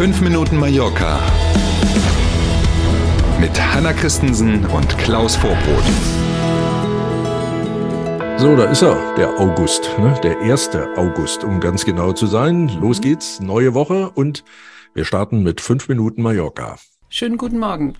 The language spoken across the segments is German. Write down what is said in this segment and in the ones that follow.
5 Minuten Mallorca mit Hanna Christensen und Klaus Vorbrot. So, da ist er, der August, ne? der 1. August, um ganz genau zu sein. Los geht's, neue Woche und wir starten mit 5 Minuten Mallorca. Schönen guten Morgen.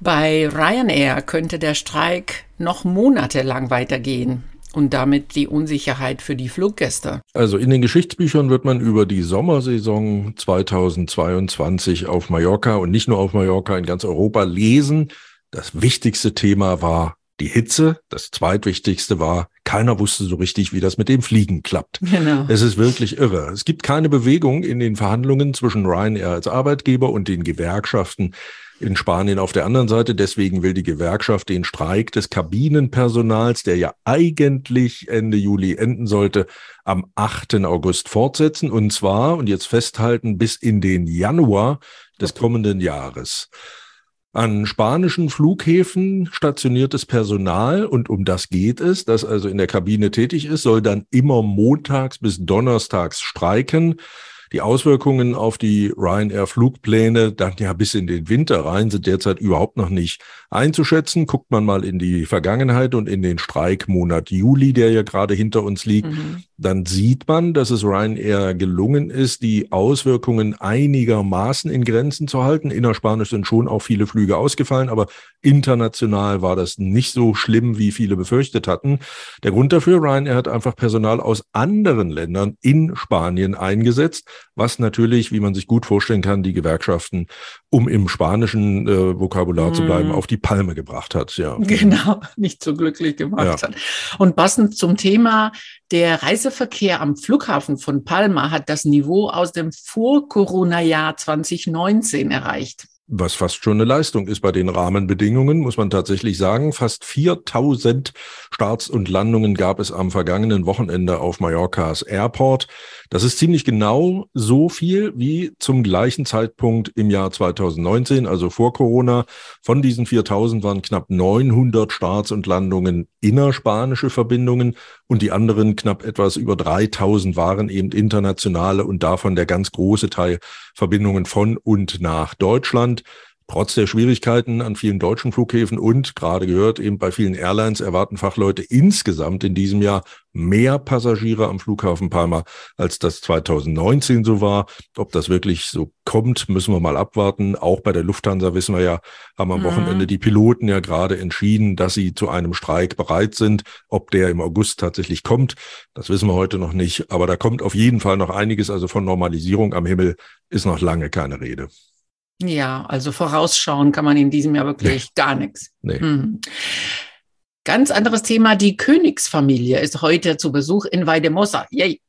Bei Ryanair könnte der Streik noch monatelang weitergehen und damit die Unsicherheit für die Fluggäste. Also in den Geschichtsbüchern wird man über die Sommersaison 2022 auf Mallorca und nicht nur auf Mallorca in ganz Europa lesen. Das wichtigste Thema war die Hitze. Das zweitwichtigste war, keiner wusste so richtig, wie das mit dem Fliegen klappt. Genau. Es ist wirklich irre. Es gibt keine Bewegung in den Verhandlungen zwischen Ryanair als Arbeitgeber und den Gewerkschaften in Spanien auf der anderen Seite. Deswegen will die Gewerkschaft den Streik des Kabinenpersonals, der ja eigentlich Ende Juli enden sollte, am 8. August fortsetzen. Und zwar, und jetzt festhalten, bis in den Januar des kommenden Jahres. An spanischen Flughäfen stationiertes Personal, und um das geht es, das also in der Kabine tätig ist, soll dann immer montags bis donnerstags streiken. Die Auswirkungen auf die Ryanair-Flugpläne dann ja bis in den Winter rein sind derzeit überhaupt noch nicht einzuschätzen. Guckt man mal in die Vergangenheit und in den Streikmonat Juli, der ja gerade hinter uns liegt, mhm. dann sieht man, dass es Ryanair gelungen ist, die Auswirkungen einigermaßen in Grenzen zu halten. Innerspanisch sind schon auch viele Flüge ausgefallen, aber international war das nicht so schlimm, wie viele befürchtet hatten. Der Grund dafür, Ryanair hat einfach Personal aus anderen Ländern in Spanien eingesetzt was natürlich, wie man sich gut vorstellen kann, die Gewerkschaften, um im spanischen äh, Vokabular mm. zu bleiben, mhm. auf die Palme gebracht hat. Ja. Genau, nicht so glücklich gemacht ja. hat. Und passend zum Thema, der Reiseverkehr am Flughafen von Palma hat das Niveau aus dem Vor-Corona-Jahr 2019 erreicht was fast schon eine Leistung ist bei den Rahmenbedingungen, muss man tatsächlich sagen. Fast 4000 Starts und Landungen gab es am vergangenen Wochenende auf Mallorcas Airport. Das ist ziemlich genau so viel wie zum gleichen Zeitpunkt im Jahr 2019, also vor Corona. Von diesen 4000 waren knapp 900 Starts und Landungen innerspanische Verbindungen und die anderen knapp etwas über 3000 waren eben internationale und davon der ganz große Teil Verbindungen von und nach Deutschland. Trotz der Schwierigkeiten an vielen deutschen Flughäfen und gerade gehört eben bei vielen Airlines erwarten Fachleute insgesamt in diesem Jahr mehr Passagiere am Flughafen Palma, als das 2019 so war. Ob das wirklich so kommt, müssen wir mal abwarten. Auch bei der Lufthansa wissen wir ja, haben am mhm. Wochenende die Piloten ja gerade entschieden, dass sie zu einem Streik bereit sind. Ob der im August tatsächlich kommt, das wissen wir heute noch nicht. Aber da kommt auf jeden Fall noch einiges. Also von Normalisierung am Himmel ist noch lange keine Rede. Ja, also vorausschauen kann man in diesem Jahr wirklich nee. gar nichts. Nee. Mhm. Ganz anderes Thema. Die Königsfamilie ist heute zu Besuch in Weidemossa. Yay.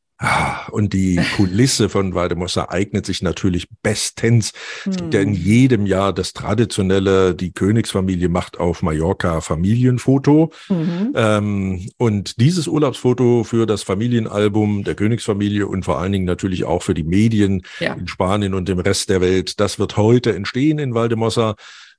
Und die Kulisse von Waldemossa eignet sich natürlich bestens. Es gibt ja in hm. jedem Jahr das traditionelle, die Königsfamilie macht auf Mallorca Familienfoto. Mhm. Ähm, und dieses Urlaubsfoto für das Familienalbum der Königsfamilie und vor allen Dingen natürlich auch für die Medien ja. in Spanien und dem Rest der Welt, das wird heute entstehen in Waldemossa.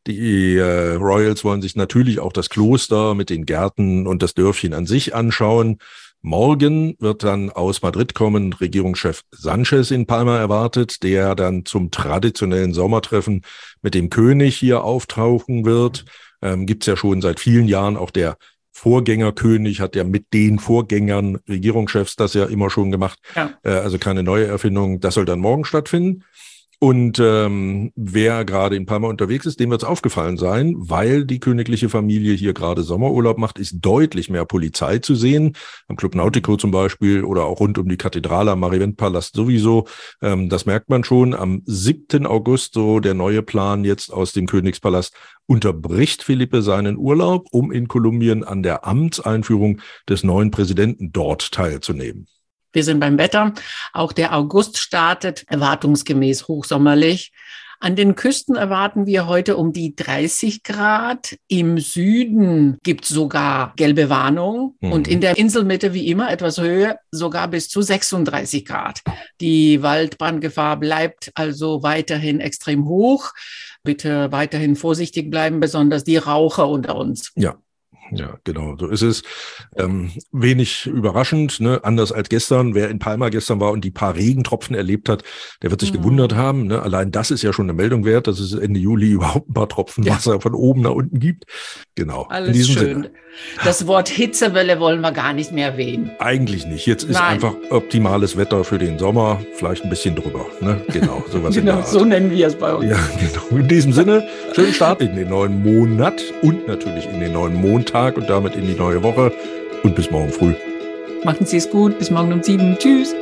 Die äh, Royals wollen sich natürlich auch das Kloster mit den Gärten und das Dörfchen an sich anschauen. Morgen wird dann aus Madrid kommen Regierungschef Sanchez in Palma erwartet, der dann zum traditionellen Sommertreffen mit dem König hier auftauchen wird. Ähm, Gibt es ja schon seit vielen Jahren auch der Vorgängerkönig hat ja mit den Vorgängern Regierungschefs das ja immer schon gemacht. Ja. Äh, also keine neue Erfindung. Das soll dann morgen stattfinden. Und ähm, wer gerade in Palma unterwegs ist, dem wird es aufgefallen sein, weil die königliche Familie hier gerade Sommerurlaub macht, ist deutlich mehr Polizei zu sehen. Am Club Nautico zum Beispiel oder auch rund um die Kathedrale am Marivent-Palast sowieso. Ähm, das merkt man schon. Am 7. August, so der neue Plan jetzt aus dem Königspalast, unterbricht Philippe seinen Urlaub, um in Kolumbien an der Amtseinführung des neuen Präsidenten dort teilzunehmen. Wir sind beim Wetter. Auch der August startet erwartungsgemäß hochsommerlich. An den Küsten erwarten wir heute um die 30 Grad. Im Süden gibt es sogar gelbe Warnung mhm. und in der Inselmitte wie immer etwas höher, sogar bis zu 36 Grad. Die Waldbrandgefahr bleibt also weiterhin extrem hoch. Bitte weiterhin vorsichtig bleiben, besonders die Raucher unter uns. Ja, Ja, genau, so ist es. Ähm, wenig überraschend, ne? anders als gestern. Wer in Palma gestern war und die paar Regentropfen erlebt hat, der wird sich mhm. gewundert haben. Ne? Allein das ist ja schon eine Meldung wert, dass es Ende Juli überhaupt ein paar Tropfen Wasser ja. von oben nach unten gibt. Genau. Alles schön. Sinne. Das Wort Hitzewelle wollen wir gar nicht mehr erwähnen. Eigentlich nicht. Jetzt ist Nein. einfach optimales Wetter für den Sommer, vielleicht ein bisschen drüber. Ne? Genau, sowas genau, so nennen wir es bei uns. Ja, genau. In diesem Sinne, schönen Start in den neuen Monat und natürlich in den neuen Montag und damit in die neue Woche. Und bis morgen früh. Machen Sie es gut. Bis morgen um sieben. Tschüss.